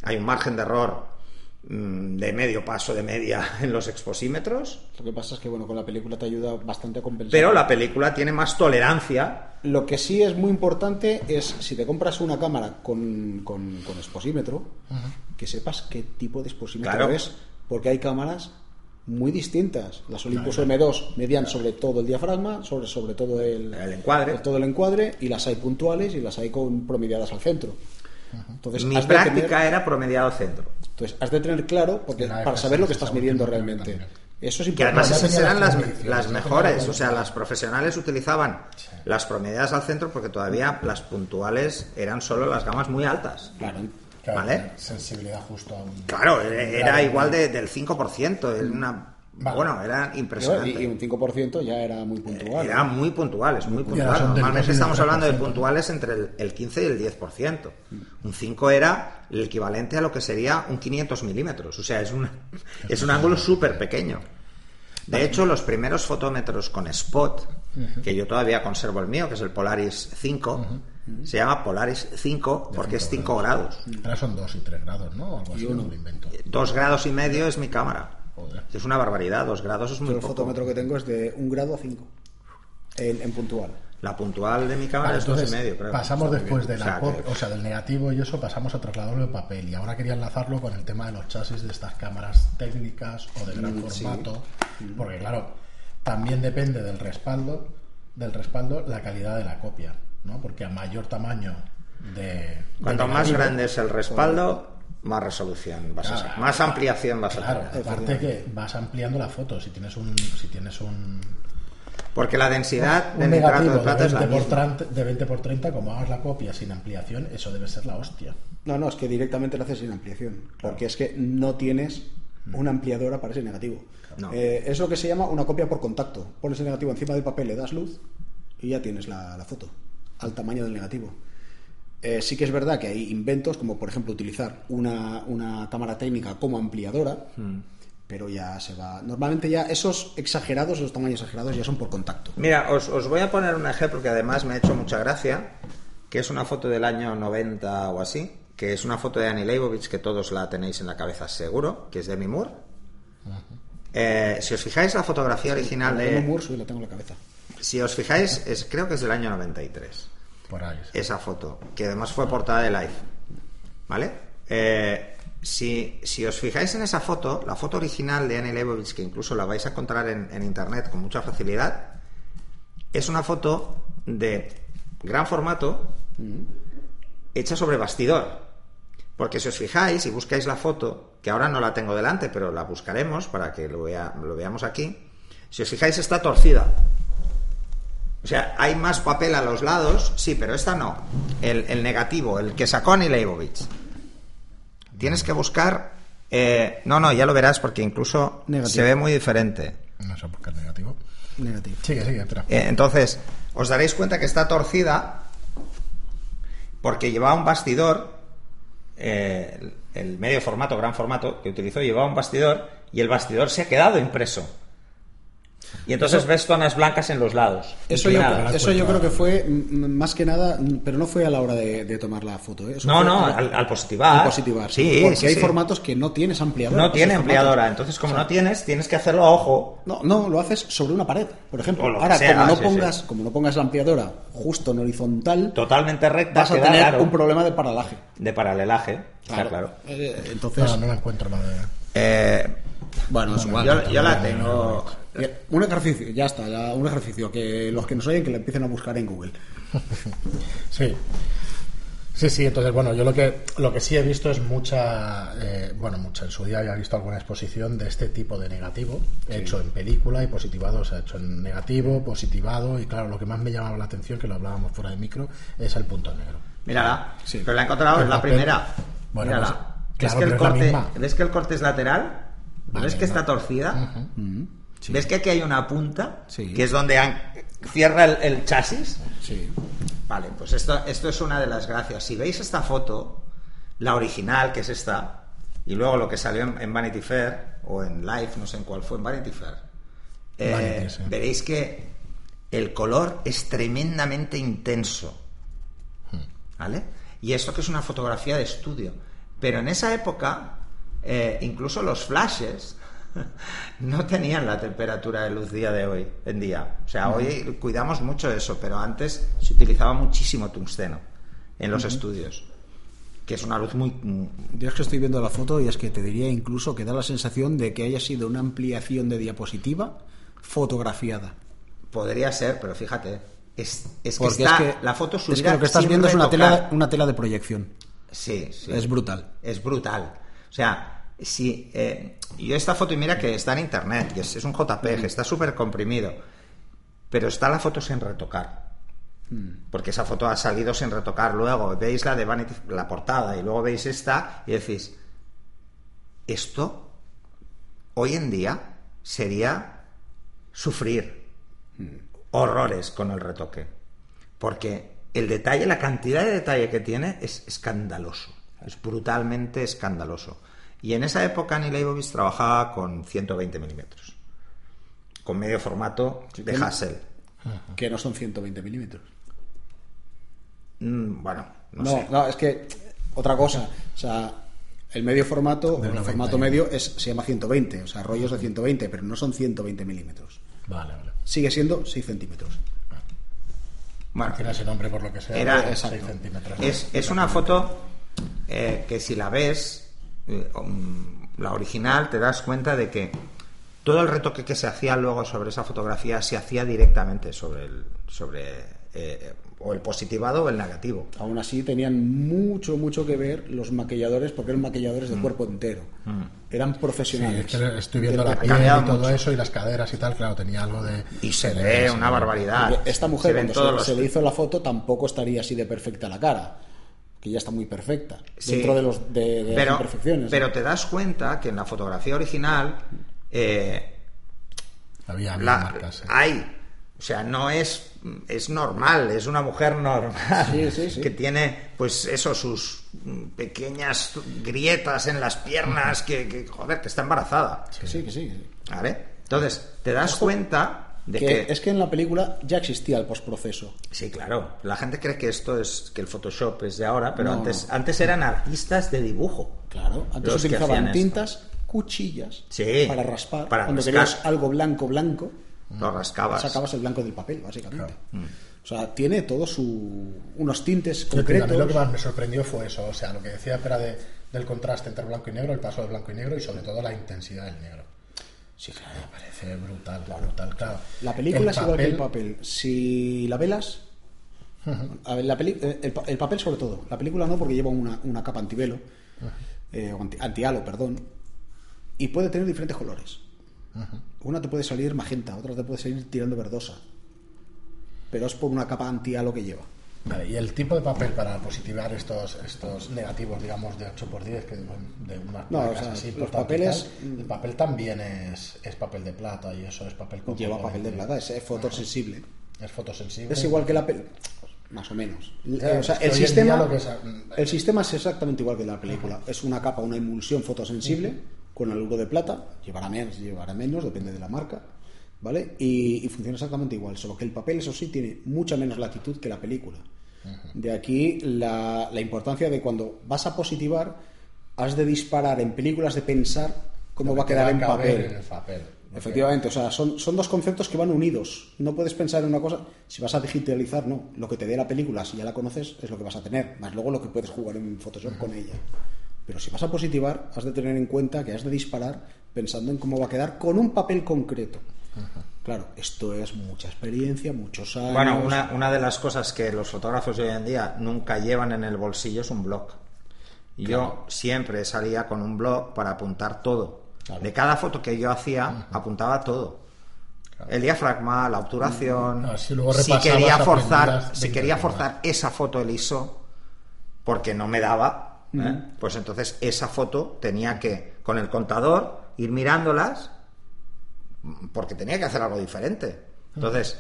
Hay un margen de error de medio paso de media en los exposímetros, Lo que pasa es que, bueno, con la película te ayuda bastante a compensar. pero la película tiene más tolerancia. Lo que sí es muy importante es, si te compras una cámara con, con, con exposímetro, que sepas qué tipo de exposímetro Claro. es, porque hay cámaras muy distintas. Las Olympus M2 medían sobre todo el diafragma, sobre, sobre todo el, El encuadre. todo el encuadre, y las hay puntuales y las hay con promediadas al centro. Entonces, Mi práctica tener- era promediado centro. Entonces, has de tener claro, porque La para saber lo que está estás midiendo realmente. también. Eso es Que además importante. esas eran las las, mejores, o sea, las profesionales utilizaban las promediadas al centro porque todavía las puntuales eran solo las gamas muy altas. Claro. Claro, ¿Vale? Sensibilidad justo a un... Claro, era igual de- del 5%, era una, Vale. bueno, era Y, impresionante. y un 5% ya era muy puntual. Eran muy puntuales, muy puntuales. son del Normalmente 2 y estamos hablando de 3%. puntuales entre el, el 15 y el 10%. Un 5 era el equivalente a lo que sería un 500 milímetros. O sea, es, una, es un ángulo súper pequeño. De hecho, los primeros fotómetros con spot, que yo todavía conservo el mío, que es el Polaris 5, se llama Polaris 5 porque es 5 grados. Ahora son 2 y 3 grados, ¿no? Algo así, no me invento. Dos grados y medio es mi cámara. Joder. Es una barbaridad, dos grados es muy Yo el poco. fotómetro que tengo es de un grado a 5 en, en puntual. La puntual de mi cámara Vale, es dos y entonces, medio, creo. pasamos Está después de la O sea, que- cop- o sea, del negativo y eso, pasamos a trasladarlo de papel. Y ahora quería enlazarlo con el tema de los chasis de estas cámaras técnicas o de gran Mm, sí. formato. Porque, claro, también depende del respaldo, del respaldo, la calidad de la copia, ¿no? Porque a mayor tamaño de. de Cuanto más negativo, grande es el respaldo, más resolución vas a sacar. Más ampliación vas a Claro, tener. aparte que vas ampliando la foto. Si tienes un, si tienes un, Porque la densidad de un nitrato negativo de de plata es 20, la por misma. 30, de 20 por 30, como hagas la copia sin ampliación, eso debe ser la hostia. No, no, es que directamente lo haces sin ampliación. Porque es que no tienes una ampliadora para ese negativo. No. Eh, es lo que se llama una copia por contacto. Pones el negativo encima del papel, le das luz y ya tienes la, la foto al tamaño del negativo. Eh, sí que es verdad que hay inventos, como por ejemplo utilizar una, una cámara técnica como ampliadora, pero ya se va. Normalmente ya esos exagerados, esos tamaños exagerados ya son por contacto. Mira, os, os voy a poner un ejemplo que además me ha hecho mucha gracia, que es una foto del año 90 o así, que es una foto de Annie Leibovitz, que todos la tenéis en la cabeza seguro, que es de Moore. Eh, si os fijáis la fotografía original de... Moore, sí, lo tengo en la cabeza. Si os fijáis, es, creo que es del año 93. Por ahí. sí. esa foto, que además fue portada de Life. ¿Vale? Eh, si, si os fijáis en esa foto, la foto original de Annie Leibovitz, que incluso la vais a encontrar en, en internet con mucha facilidad, es una foto de gran formato hecha sobre bastidor. Porque si os fijáis y buscáis la foto, que ahora no la tengo delante, pero la buscaremos para que lo, vea- lo veamos aquí, si os fijáis está torcida. O sea, hay más papel a los lados, sí, pero esta no. El, el negativo, el que sacó Annie Leibovitz. Tienes que buscar... eh, no, no, ya lo verás porque incluso Negativo. se ve muy diferente. No sé por qué es negativo. Negativo. Sigue, sigue, espera. Eh, entonces, os daréis cuenta que está torcida porque llevaba un bastidor, eh, el- el medio formato, gran formato que utilizó, llevaba un bastidor y el bastidor se ha quedado impreso. Y entonces ves zonas blancas en los lados. Eso yo, eso yo creo que fue más que nada, pero no fue a la hora de, de tomar la foto. ¿eh? Eso No, no, al, al positivar. al positivar. Sí, porque sí, hay sí. formatos que no tienes ampliadora. No tiene ampliadora. Entonces, como no tienes, tienes que hacerlo a ojo. No, no, lo haces sobre una pared, por ejemplo. Ahora, sea, como, no sí, pongas, sí. como no pongas la ampliadora justo en horizontal, Totalmente recta. vas a tener claro, un problema de paralaje. de paralelaje. Está claro. Eh, entonces, No, no la encuentro la de. Eh, bueno, es igual. yo, yo la tengo. Bien, Un ejercicio, ya está, ya, un ejercicio que los que nos oyen que lo empiecen a buscar en Google. Sí. Sí, sí, entonces, bueno, yo lo que, lo que sí he visto es mucha, eh, bueno, mucha, en su día había visto alguna exposición de este tipo de negativo, hecho en película y positivado, o sea, hecho en negativo, positivado, y claro, lo que más me llamaba la atención, que lo hablábamos fuera de micro, es el punto negro. Mírala. Sí. Pero la he encontrado, es la primera. Bueno, Mírala. pues, ¿Ves, claro, que el pero es la corte, misma. ¿Ves que el corte es lateral? Vale, ¿Ves que está torcida? Sí. ¿Ves que aquí hay una punta? Sí. Que es donde cierra el, el chasis. Sí. Vale, pues esto, esto es una de las gracias. Si veis esta foto, la original, que es esta, y luego lo que salió en, en Vanity Fair, o en Live, no sé en cuál fue, en Vanity Fair, eh, Vanity, sí. veréis que el color es tremendamente intenso. ¿Vale? Y esto que es una fotografía de estudio. Pero en esa época, eh, incluso los flashes no tenían la temperatura de luz día de hoy, en día. O sea, hoy cuidamos mucho eso, pero antes se utilizaba muchísimo tungsteno en los estudios. Que es una luz muy. Yo es que estoy viendo la foto y es que te diría incluso que da la sensación de que haya sido una ampliación de diapositiva fotografiada. Podría ser, pero fíjate. Es, es que Porque está es que la foto es subida que lo que estás viendo es una tela, una tela de proyección. Sí, sí. Es brutal. Es brutal. O sea, si eh, yo esta foto, y mira que está en internet, y es, es un JPG, está súper comprimido, pero está la foto sin retocar. Porque esa foto ha salido sin retocar. Luego veis la de Vanity, la portada, y luego veis esta, y decís, esto hoy en día sería sufrir horrores con el retoque. Porque el detalle, la cantidad de detalle que tiene es escandaloso. Es brutalmente escandaloso. Y en esa época Neil Leibovitz trabajaba con 120 milímetros. Con medio formato de Hassel. Que no son 120 milímetros. Mm, bueno, no, No, sé. no, es que otra cosa. O sea, el medio formato, o el 90 formato medio es, se llama 120, o sea, rollos de 120, pero no son 120 milímetros. Vale, vale. Sigue siendo 6 centímetros. Bueno, Tiene ese nombre por lo que sea. Era- seis exacto. centímetros. Es, es una foto eh, que si la ves, eh, um, la original, te das cuenta de que todo el retoque que se hacía luego sobre esa fotografía se hacía directamente sobre el, sobre, eh, o el positivado o el negativo. Aún así tenían mucho, mucho que ver los maquilladores, porque eran maquilladores de cuerpo entero. Eran Sí, profesionales. es que estoy viendo la piel y todo mucho. eso y las caderas y tal, claro, tenía algo de... Y se ve sí, una sí. barbaridad. Esta mujer, cuando se, los- se le hizo la foto, tampoco estaría así de perfecta la cara. Que ya está muy perfecta. Sí. Dentro de, los, de, de pero, las imperfecciones. pero te das cuenta que en la fotografía original eh, Había, había la- marcas. sí. hay o sea no es es normal es una mujer normal Sí, sí, sí. que tiene pues eso sus pequeñas grietas en las piernas que, que, joder que está embarazada Que sí, que sí. vale entonces te das cuenta de Que que, Es que en la película ya existía el postproceso. sí claro la gente cree que esto es que el Photoshop es de ahora pero No, antes no. antes eran artistas de dibujo Claro, antes utilizaban esto. tintas, cuchillas Sí, para raspar. para Cuando rascar. querías algo blanco, blanco, lo rascabas sacabas el blanco del papel, básicamente. Mm. O sea, tiene todos su, unos tintes digo, a mí concretos. lo que más me sorprendió fue eso, o sea, lo que decía era de, del contraste entre blanco y negro, el paso de blanco y negro y sobre todo la intensidad del negro. Sí, claro. Me parece brutal, brutal, claro. La película El es igual que el papel- papel. Si la velas. A ver, la peli- eh, el, pa- el papel sobre todo. La película no, porque lleva una, una capa antivelo. eh, o anti- antihalo, perdón. Y puede tener diferentes colores. Una te puede salir magenta, otra te puede salir tirando verdosa. Pero es por una capa anti-halo que lleva. Vale, y el tipo de papel para positivar estos, estos negativos, digamos, de 8x10, que bueno, de unas No, o sea, así los papeles- tal, el papel también es, es papel de plata y eso es papel Lleva papel de plata, es eh, fotosensible. Es fotosensible. Es igual que la película. Más o menos. O sea, que el sistema, es- el sistema es exactamente igual que la película. Es una capa, una emulsión fotosensible con aluro de plata. Llevará menos, llevará menos, depende de la marca. ¿Vale? Y, y funciona exactamente igual. Solo que el papel, eso sí, tiene mucha menos latitud que la película. De aquí la, la importancia de cuando vas a positivar, has de disparar en películas de pensar cómo va a quedar en caber papel. en el papel. Efectivamente, o sea, son, son dos conceptos que van unidos. No puedes pensar en una cosa, si vas a digitalizar, no. Lo que te dé la película, si ya la conoces, es lo que vas a tener, más luego lo que puedes jugar en Photoshop con ella. Pero si vas a positivar, has de tener en cuenta que has de disparar pensando en cómo va a quedar con un papel concreto. Claro, esto es mucha experiencia, muchos años. Bueno, una, una de las cosas que los fotógrafos de hoy en día nunca llevan en el bolsillo es un blog. Y Yo siempre salía con un blog para apuntar todo. Claro. De cada foto que yo hacía, apuntaba todo. El diafragma, la obturación. No, si luego si repasabas, quería forzar, si 20 quería forzar esa foto el ISO, porque no me daba, ¿eh? pues entonces esa foto tenía que, con el contador, ir mirándolas porque tenía que hacer algo diferente. Entonces,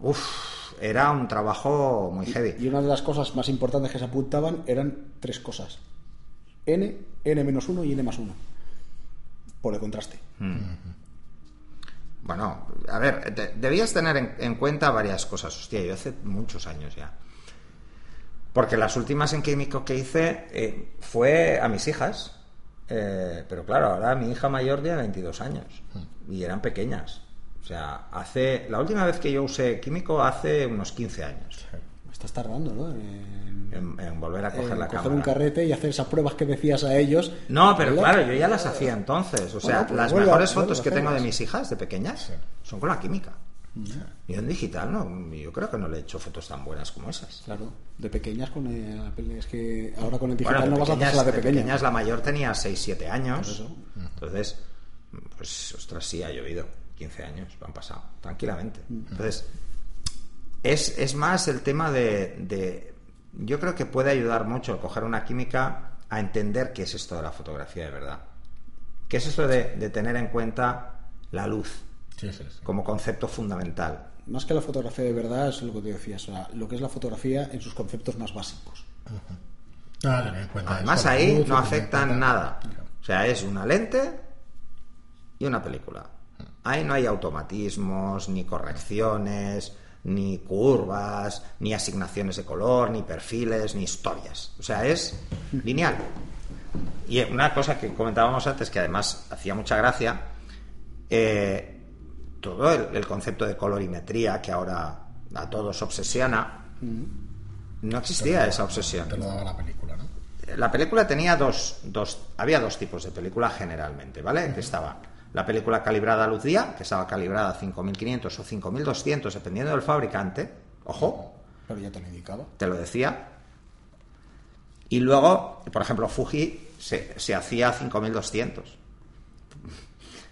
uff, era un trabajo muy heavy. Y una de las cosas más importantes que se apuntaban eran tres cosas. N, N-1 y N más 1. Por el contraste. Bueno, a ver, de- debías tener en, en cuenta varias cosas. Hostia, yo hace muchos años ya. Porque las últimas en químico que hice eh, fue a mis hijas. Eh, pero claro, ahora mi hija mayor tiene 22 años. Y eran pequeñas. O sea, hace. La última vez que yo usé químico hace unos 15 años. Estás tardando, ¿no? En, En, en volver a coger en la coger cámara. un carrete y hacer esas pruebas que decías a ellos. No, pero ¿Verdad? claro, yo ya las hacía entonces. O sea, Bueno, pues las vuelve mejores vuelve fotos a que tengo de mis hijas, de pequeñas, son con la química. Yo en digital, no, yo creo que no le he hecho fotos tan buenas como esas. Claro, de pequeñas con el, es que ahora con el digital Bueno, no de vas a pequeñas, hacer la de de pequeña. pequeñas la mayor tenía 6-7 Por años. eso. Entonces, pues, ostras, sí, ha llovido. 15 años lo han pasado, tranquilamente. Mm. Entonces, es, es más el tema de, de- Yo creo que puede ayudar mucho el coger una química a entender qué es esto de la fotografía de verdad. ¿Qué es esto de, de tener en cuenta la luz Sí, sí, sí. como concepto fundamental? Más que la fotografía de verdad, es lo que te decías, o sea, lo que es la fotografía en sus conceptos más básicos. Tener en cuenta Además ahí luz, no afectan nada. O sea, es una lente y una película. Ahí no hay automatismos, ni correcciones, ni curvas, ni asignaciones de color, ni perfiles, ni historias. O sea, es lineal. Y una cosa que comentábamos antes, que además hacía mucha gracia, eh, todo el, el concepto de colorimetría que ahora a todos obsesiona, no existía esa obsesión. Te lo daba la película, ¿no? La película tenía dos, dos, había dos tipos de película generalmente, ¿vale? Que estaba la película calibrada a luz día, que estaba calibrada a 5500 o 5200, dependiendo del fabricante, ojo, Pero ya te lo indicaba. te lo decía. Y luego, por ejemplo, Fuji se, se hacía a 5200,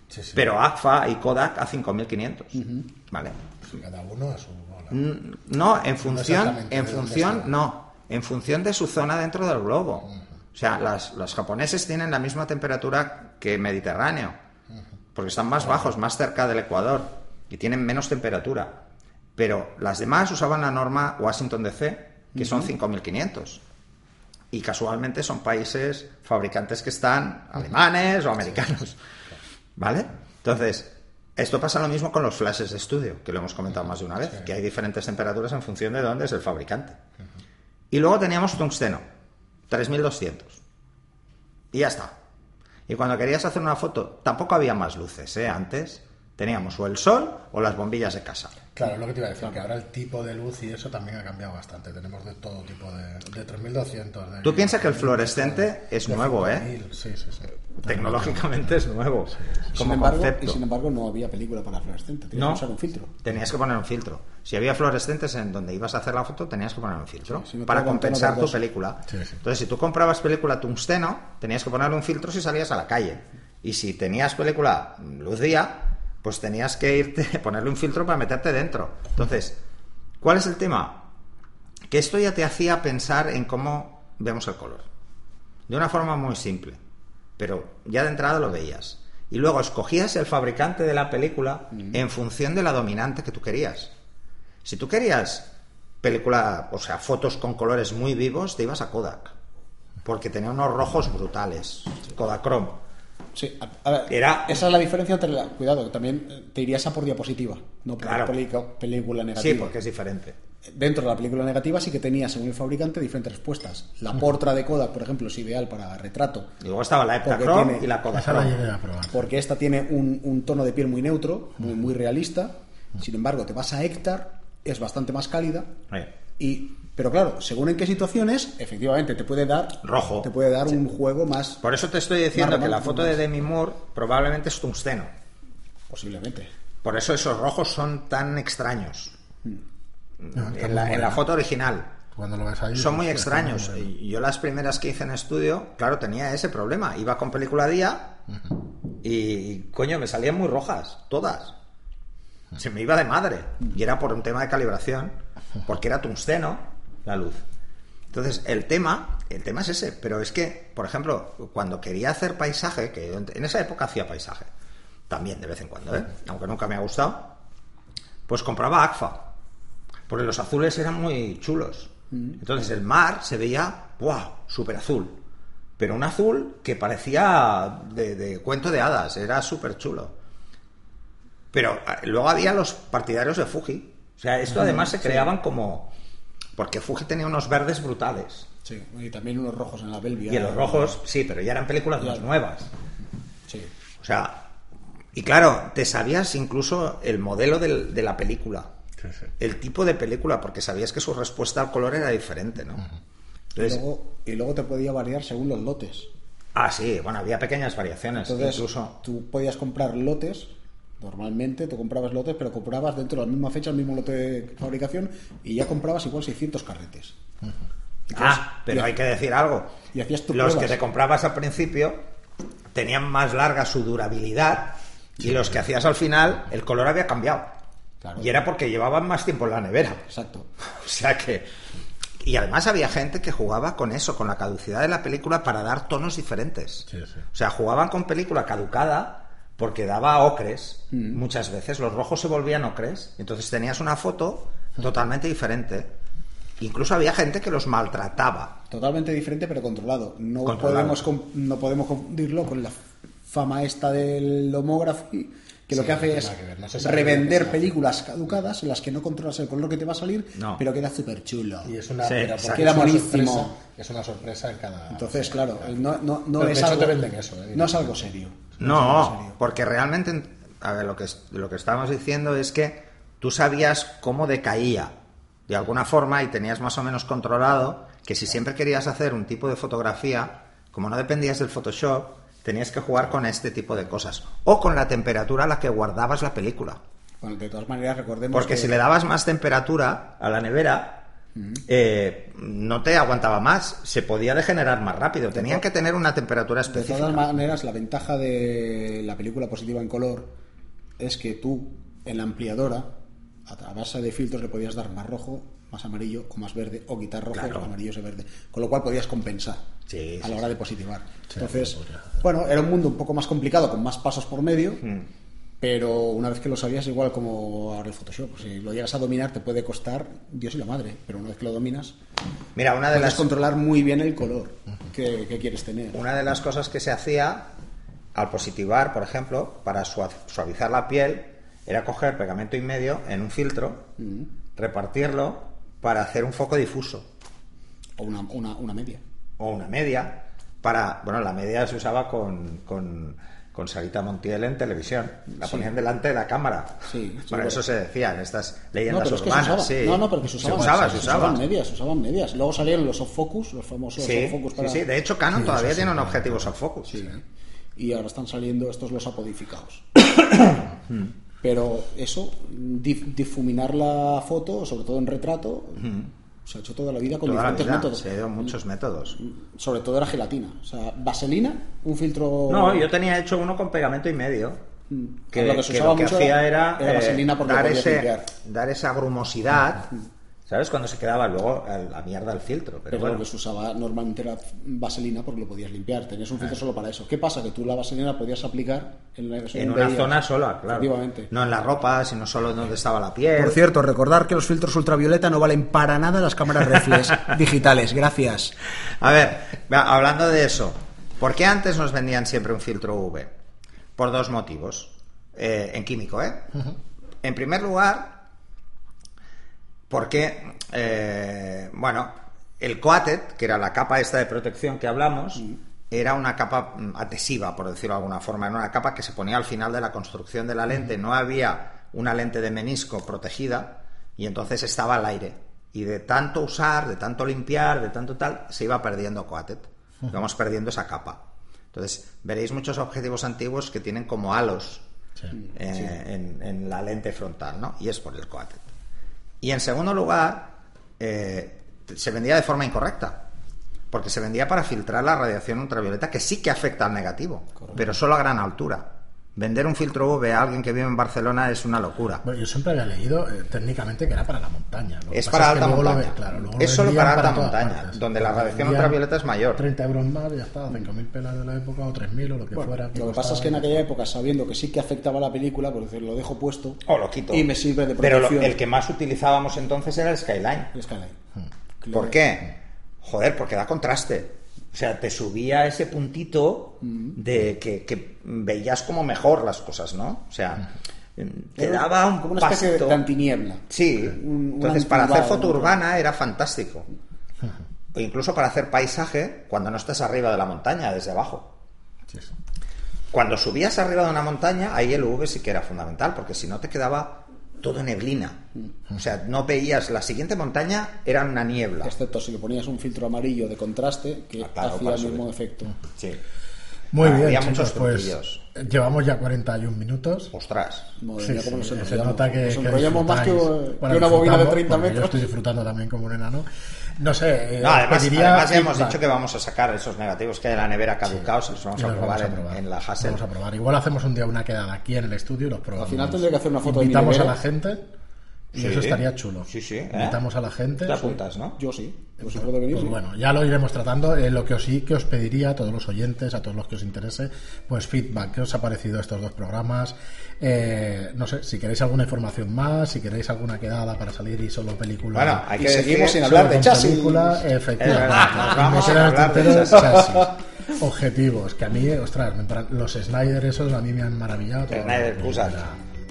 Sí, sí. pero AGFA y Kodak a 5500, ¿vale? Cada uno a su bola. No, en función, en función, no, en función de su zona dentro del globo. O sea, las, los japoneses tienen la misma temperatura que Mediterráneo, porque están más bajos, más cerca del Ecuador y tienen menos temperatura. Pero las demás usaban la norma Washington DC, que son 5500. Y casualmente son países fabricantes que están alemanes o americanos. ¿Vale? Entonces, esto pasa lo mismo con los flashes de estudio, que lo hemos comentado más de una vez, que hay diferentes temperaturas en función de dónde es el fabricante. Y luego teníamos tungsteno, 3200. Y ya está. Y cuando querías hacer una foto, tampoco había más luces, ¿eh? Antes teníamos o el sol o las bombillas de casa. Claro, lo que te iba a decir, que ahora el tipo de luz y eso también ha cambiado bastante. Tenemos de todo tipo de, de 3200. De, Tú piensas que el fluorescente es nuevo, ¿eh? 5000, Sí, sí, sí. Tecnológicamente es nuevo. Sin Como embargo, concepto. y sin embargo, no había película para fluorescente. Tenías No. que usar un filtro. Tenías que poner un filtro. Si había fluorescentes en donde ibas a hacer la foto, tenías que poner un filtro Sí, si para compensar tu película. Entonces, si tú comprabas película tungsteno, tenías que ponerle un filtro si salías a la calle. Y si tenías película luz día, pues tenías que irte, ponerle un filtro para meterte dentro. Entonces, ¿cuál es el tema? Que esto ya te hacía pensar en cómo vemos el color. De una forma muy simple. Pero ya de entrada lo veías. Y luego escogías el fabricante de la película en función de la dominante que tú querías. Si tú querías película, o sea, fotos con colores muy vivos, te ibas a Kodak. Porque tenía unos rojos brutales. Kodachrome. Sí, a, a ver, Era- esa es la diferencia entre la. Cuidado, también eh, te irías a por diapositiva, no por Claro. pelica- película negativa. Sí, porque es diferente. Dentro de la película negativa sí que tenía, según el fabricante, diferentes respuestas. La Portra de Kodak, por ejemplo, es ideal para retrato, Y luego estaba la Porque Eplachrome tiene- y la Esa la porque esta tiene un, un tono de piel muy neutro, muy, muy realista. Sin embargo, te vas a Hectar, es bastante más cálida. Y, pero claro, según en qué situaciones, efectivamente te puede dar Rojo. te puede dar un juego más Por eso te estoy diciendo que la foto de. Demi Moore probablemente es tungsteno. posiblemente. Por eso esos rojos son tan extraños. No, está En la, en foto original. Cuando lo ves ahí. Son muy extraños. muy yo las primeras que hice en estudio, claro, tenía ese problema. Iba con película día y, coño, me salían muy rojas, todas. Se me iba de madre. Y era por un tema de calibración, porque era tungsteno la luz. Entonces, el tema, el tema es ese. Pero es que, por ejemplo, cuando quería hacer paisaje, que en esa época hacía paisaje, también de vez en cuando, ¿eh? aunque nunca me ha gustado, pues compraba ACFA. Porque los azules eran muy chulos. Entonces el mar se veía, ¡wow! Súper azul. Pero un azul que parecía de, de cuento de hadas, era súper chulo. Pero ah, luego había los partidarios de Fuji. O sea, esto además se creaban como... Porque Fuji tenía unos verdes brutales. Sí, y también unos rojos en la Belvia. Y en los rojos, sí, pero ya eran películas más nuevas. Sí. O sea, y claro, te sabías incluso el modelo del- de la película. Sí, sí. el tipo de película, porque sabías que su respuesta al color era diferente, ¿no? Y luego, y luego te podía variar según los lotes. ah, sí, bueno, había pequeñas variaciones, Entonces, incluso. tú podías comprar lotes. Normalmente tú comprabas lotes, pero comprabas dentro de la misma fecha el mismo lote de fabricación y ya comprabas igual 600 carretes. Ah, pero y- hay que decir algo. y hacías tus Los pruebas. que te comprabas al principio tenían más larga su durabilidad y los que hacías al final, el color había cambiado. Claro. Y era porque llevaban más tiempo en la nevera. Exacto. O sea que. Y además había gente que jugaba con eso, con la caducidad de la película para dar tonos diferentes. Sí, sí. O sea, jugaban con película caducada porque daba ocres. Mm. Muchas veces los rojos se volvían ocres. Entonces tenías una foto totalmente diferente. Incluso había gente que los maltrataba. Totalmente diferente, pero controlado. No, Controlado. Podemos, no podemos confundirlo con la fama esta del homography, que lo Sí, que no hace tiene es que ver, no sabe revender lo que películas caducadas en las que no controlas el color que te va a salir, No. pero queda súper chulo. Y es una, Sí, pero exacto. porque Queda buenísimo. sorpresa- es una sorpresa en cada. Entonces, claro, no, no, no de es algo, te venden eso, ¿eh? no es algo serio. No, serio. porque realmente, a ver, lo que, lo que estábamos diciendo es que tú sabías cómo decaía de alguna forma y tenías más o menos controlado que si siempre querías hacer un tipo de fotografía, como no dependías del Photoshop, tenías que jugar con este tipo de cosas. O con la temperatura a la que guardabas la película. Bueno, de todas maneras, recordemos Porque que si le dabas más temperatura a la nevera, eh, no te aguantaba más, se podía degenerar más rápido. Tenían que tener una temperatura De específica. todas maneras, la ventaja de la película positiva en color es que tú, en la ampliadora, a base de filtros le podías dar más rojo, más amarillo o más verde, o quitar rojo, Claro. amarillos y verde. Con lo cual podías compensar Sí, a la hora de positivar. Entonces, bueno, era un mundo un poco más complicado, con más pasos por medio. Mm. Pero una vez que lo sabías, igual como ahora el Photoshop, si lo llegas a dominar te puede costar Dios y la madre, pero una vez que lo dominas, Mira, una de puedes las controlar muy bien el color que, que quieres tener. Una de las cosas que se hacía al positivar, por ejemplo, para sua- suavizar la piel, era coger pegamento y medio en un filtro, repartirlo para hacer un foco difuso O una, una, una media. o una media. Para, bueno, la media se usaba con, con, con Sarita Montiel en televisión. La Sí. ponían delante de la cámara. Sí, sí, para eso se decía en estas No, leyendas es que se urbanas. usaba. sí. No, no, pero que se usaban. se usaba. se se usaba. usaban medias, se usaban medias. Luego salieron los soft focus, los famosos Sí, soft focus para... sí, sí. De hecho, Canon todavía tiene un objetivo soft focus. Sí. Y ahora están saliendo estos los apodificados. Pero eso, dif- difuminar la foto, sobre todo en retrato, se ha hecho toda la vida con Toda diferentes vida. métodos. Se ha ido muchos métodos. Sobre todo era gelatina. O sea, vaselina, un filtro... No, yo tenía hecho uno con pegamento y medio. Que Lo lo que se usaba que mucho hacía era- eh, vaselina porque dar, ese, dar esa grumosidad ¿Sabes? Cuando se quedaba luego la mierda el filtro. Pero, Pero bueno. lo que se usaba normalmente era vaselina porque lo podías limpiar. Tenías un filtro solo para eso. ¿Qué pasa? Que tú la vaselina la podías aplicar en, la- En una veías. zona sola, claro. Efectivamente. No en la ropa, sino solo donde estaba la piel. Por cierto, recordar que los filtros ultravioleta no valen para nada en las cámaras reflex digitales. Gracias. A ver, hablando de eso, ¿por qué antes nos vendían siempre un filtro UV? Por dos motivos. Eh, en químico, ¿eh? En primer lugar, porque, eh, bueno, el coated, que era la capa esta de protección que hablamos, era una capa mm, adhesiva, por decirlo de alguna forma. Era una capa que se ponía al final de la construcción de la lente. No había una lente de menisco protegida y entonces estaba al aire. Y de tanto usar, de tanto limpiar, de tanto tal, se iba perdiendo coated. Íbamos perdiendo esa capa. Entonces, veréis muchos objetivos antiguos que tienen como halos Sí. eh, En, en la lente frontal, ¿no? Y es por el coated. Y en segundo lugar, eh, se vendía de forma incorrecta. Porque se vendía para filtrar la radiación ultravioleta, que sí que afecta al negativo, pero solo a gran altura. Vender un filtro UV a alguien que vive en Barcelona es una locura. Bueno, yo siempre había leído eh, técnicamente que era para la montaña. Lo Es para alta montaña. ve- claro, luego Es solo para alta montaña, partes. donde la radiación ultravioleta es mayor. 30 euros más y ya está, 5.000 pelas de la época o 3.000 o lo que fuera. Lo que pasa es que en aquella época, sabiendo que sí que afectaba la película, por decir, lo dejo puesto O lo quito. y me sirve de Pero lo- protección. el que más utilizábamos entonces era el Skyline. el Skyline. ¿Por qué? Joder, porque da contraste. O sea, te subía ese puntito de que, que veías como mejor las cosas, ¿no? O sea, te Era daba un como una especie de pasto. antiniebla. Sí, Un- un entonces para hacer foto urbana era fantástico. O incluso para hacer paisaje cuando no estás arriba de la montaña, desde abajo. Cuando subías arriba de una montaña, ahí el UV sí que era fundamental, porque si no te quedaba todo neblina. O sea, no veías, la siguiente montaña era una niebla. Excepto si le ponías un filtro amarillo de contraste que Ah, claro, hacía el mismo subir. efecto. Sí. Muy Ah, bien, había chicos, muchos pues llevamos ya 41 minutos. Ostras. Madre Sí, mía, cómo sí, nos se nota que, Nos que enrollamos más que, disfrutáis. que Bueno, una bobina de disfrutamos, 30 porque Yo metros. estoy disfrutando también como un enano. No sé, No, además, pediría además ya hemos dicho que vamos a sacar esos negativos que hay en la nevera caducados y los vamos Y a los probar, vamos a en- probar. En, la Hassel. Vamos a probar. Igual hacemos un día una quedada aquí en el estudio y los probamos. Al final tendré que hacer una foto de mi Invitamos a nevera. la gente y Sí. eso estaría chulo. Sí, sí, ¿eh? Invitamos a la gente. Te apuntas, ¿no? Yo sí, yo sí puedo venir. Pues sí. bueno, ya lo iremos tratando. Eh, lo que os sí que os pediría a todos los oyentes, a todos los que os interese, pues feedback. ¿Qué os ha parecido estos dos programas? Eh, no sé, si queréis alguna información más, si queréis alguna quedada para salir y solo película. Bueno, hay Y que seguimos sin hablar de chasis. película, efectivamente. vamos a hablar de chasis. Objetivos, que a mí, ostras, me paran- los Snyder esos a mí me han maravillado. Snyder.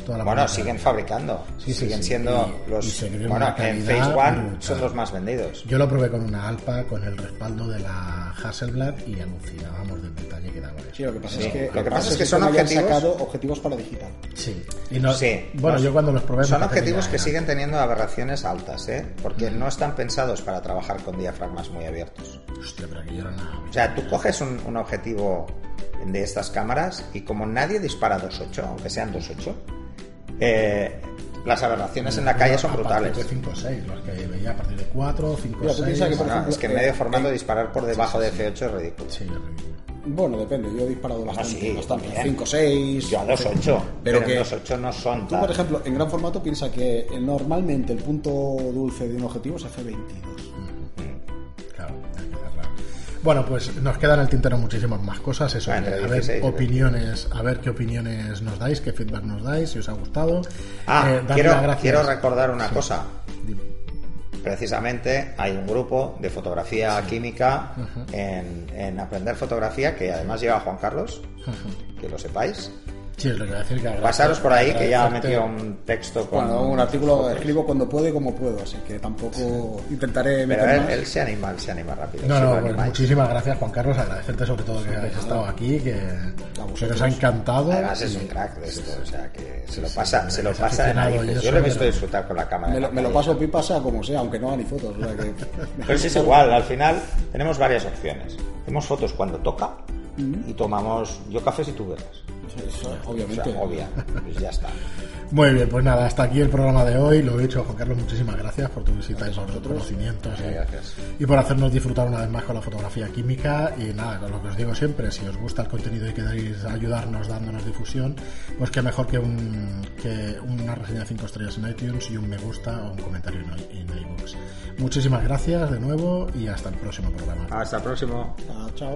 Toda la Bueno, siguen fabricando. Sí, sí, siguen sí. siendo Y- los. y bueno, en Phase One brutal. son los más vendidos. Yo lo probé con una Alpa con el respaldo de la Hasselblad y alucinábamos del detalle que daba eso. Sí, lo que pasa Sí, es que, lo que pasa es que son objetivos- sacado objetivos para digital. Sí. Y no- Sí. Bueno, yo cuando los probé Son objetivos que era- siguen teniendo aberraciones altas, ¿eh? Porque no están pensados para trabajar con diafragmas muy abiertos. Hostia, pero aquello era una... O sea, tú coges un, un objetivo de estas cámaras y como nadie dispara 2.8, aunque sean 2.8, eh, las aberraciones en la calle son brutales. de 5 o 6, los que veía a partir de 4, 5 Mira, o tú 6. piensas que, por Bueno, ejemplo, es que en eh, medio formato eh, disparar por debajo de F8 es ridículo. Sí, es ridículo. Bueno, depende, yo he disparado bastante, sí, bastante. también. 5, 6. Yo a 2.8, pero, Pero en que 2.8 no son Tú, tal. por ejemplo, en gran formato piensa que eh, normalmente el punto dulce de un objetivo es F22. Claro, hay que cerrar. Bueno, pues nos quedan en el tintero muchísimas más cosas. Eso, que entre a ver 16 y opiniones, a ver qué opiniones nos dais, qué feedback nos dais, si os ha gustado. Ah, Eh, quiero, recordar una cosa. Dime. Precisamente hay un grupo de fotografía química en, en Aprender Fotografía que además lleva Juan Carlos, que lo sepáis. Sí, es lo que voy a decir. Que agradecer- Pasaros por ahí que ya ha metido un texto con. Bueno, un artículo fotos. escribo cuando puedo y como puedo, así que tampoco intentaré Pero meter él, más. él se anima, él se anima rápido. No, no, pues muchísimas gracias Juan Carlos, agradecerte sobre todo que hayáis estado aquí, que, que vosotros. nos ha encantado. Además es un crack de esto, o sea que se lo pasa, se lo pasa Yo lo he visto pero- disfrutar con la cámara. Me lo, me paso pipa sea como sea, aunque no haga ni fotos. o sea que- Pero sí es igual, al final tenemos varias opciones. Hacemos fotos cuando toca y tomamos yo cafés y tú verás. Eso, obviamente. O sea, obvia. Pues ya está. Muy bien, pues nada, hasta aquí el programa de hoy. Lo he dicho, Juan Carlos, muchísimas gracias por tu visita y por tus conocimientos y, Gracias. y por hacernos disfrutar una vez más con la fotografía química. Y nada, con lo que os digo siempre, si os gusta el contenido y queréis ayudarnos dándonos difusión, pues qué mejor que, un, que una reseña de 5 estrellas en iTunes y un me gusta o un comentario en, en iBooks. Muchísimas gracias de nuevo y hasta el próximo programa. Hasta el próximo. Ah, chao.